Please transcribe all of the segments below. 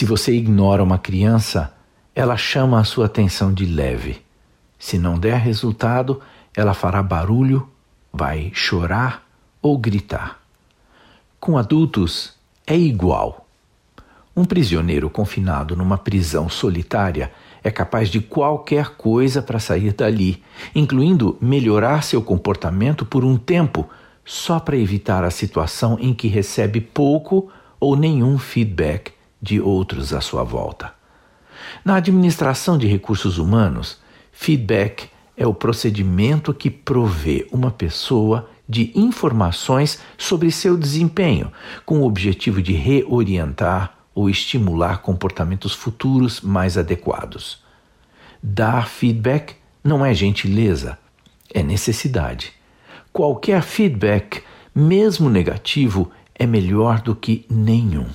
Se você ignora uma criança, ela chama a sua atenção de leve. Se não der resultado, ela fará barulho, vai chorar ou gritar. Com adultos é igual. Um prisioneiro confinado numa prisão solitária é capaz de qualquer coisa para sair dali, incluindo melhorar seu comportamento por um tempo, só para evitar a situação em que recebe pouco ou nenhum feedback de outros à sua volta. Na administração de recursos humanos, feedback é o procedimento que provê uma pessoa de informações sobre seu desempenho, com o objetivo de reorientar ou estimular comportamentos futuros mais adequados. Dar feedback não é gentileza, é necessidade. Qualquer feedback, mesmo negativo, é melhor do que nenhum.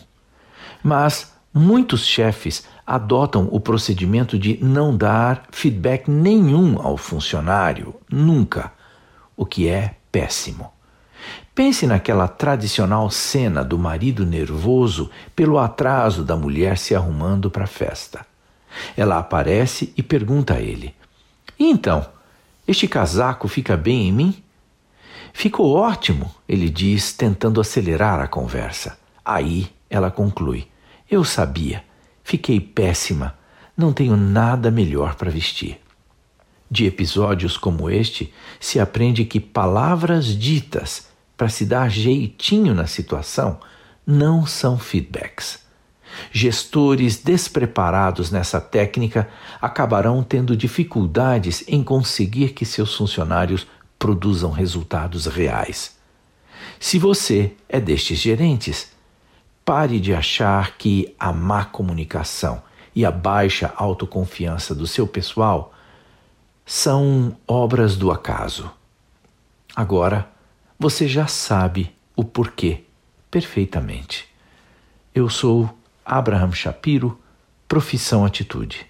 Mas muitos chefes adotam o procedimento de não dar feedback nenhum ao funcionário, nunca, o que é péssimo. Pense naquela tradicional cena do marido nervoso pelo atraso da mulher se arrumando para a festa. Ela aparece e pergunta a ele: E então, este casaco fica bem em mim? Ficou ótimo, ele diz, tentando acelerar a conversa. Aí ela conclui: Eu sabia, fiquei péssima, não tenho nada melhor para vestir. De episódios como este, se aprende que palavras ditas para se dar jeitinho na situação não são feedbacks. Gestores despreparados nessa técnica acabarão tendo dificuldades em conseguir que seus funcionários produzam resultados reais. Se você é destes gerentes, pare de achar que a má comunicação e a baixa autoconfiança do seu pessoal são obras do acaso. Agora, você já sabe o porquê perfeitamente. Eu sou Abraham Shapiro, profissão atitude.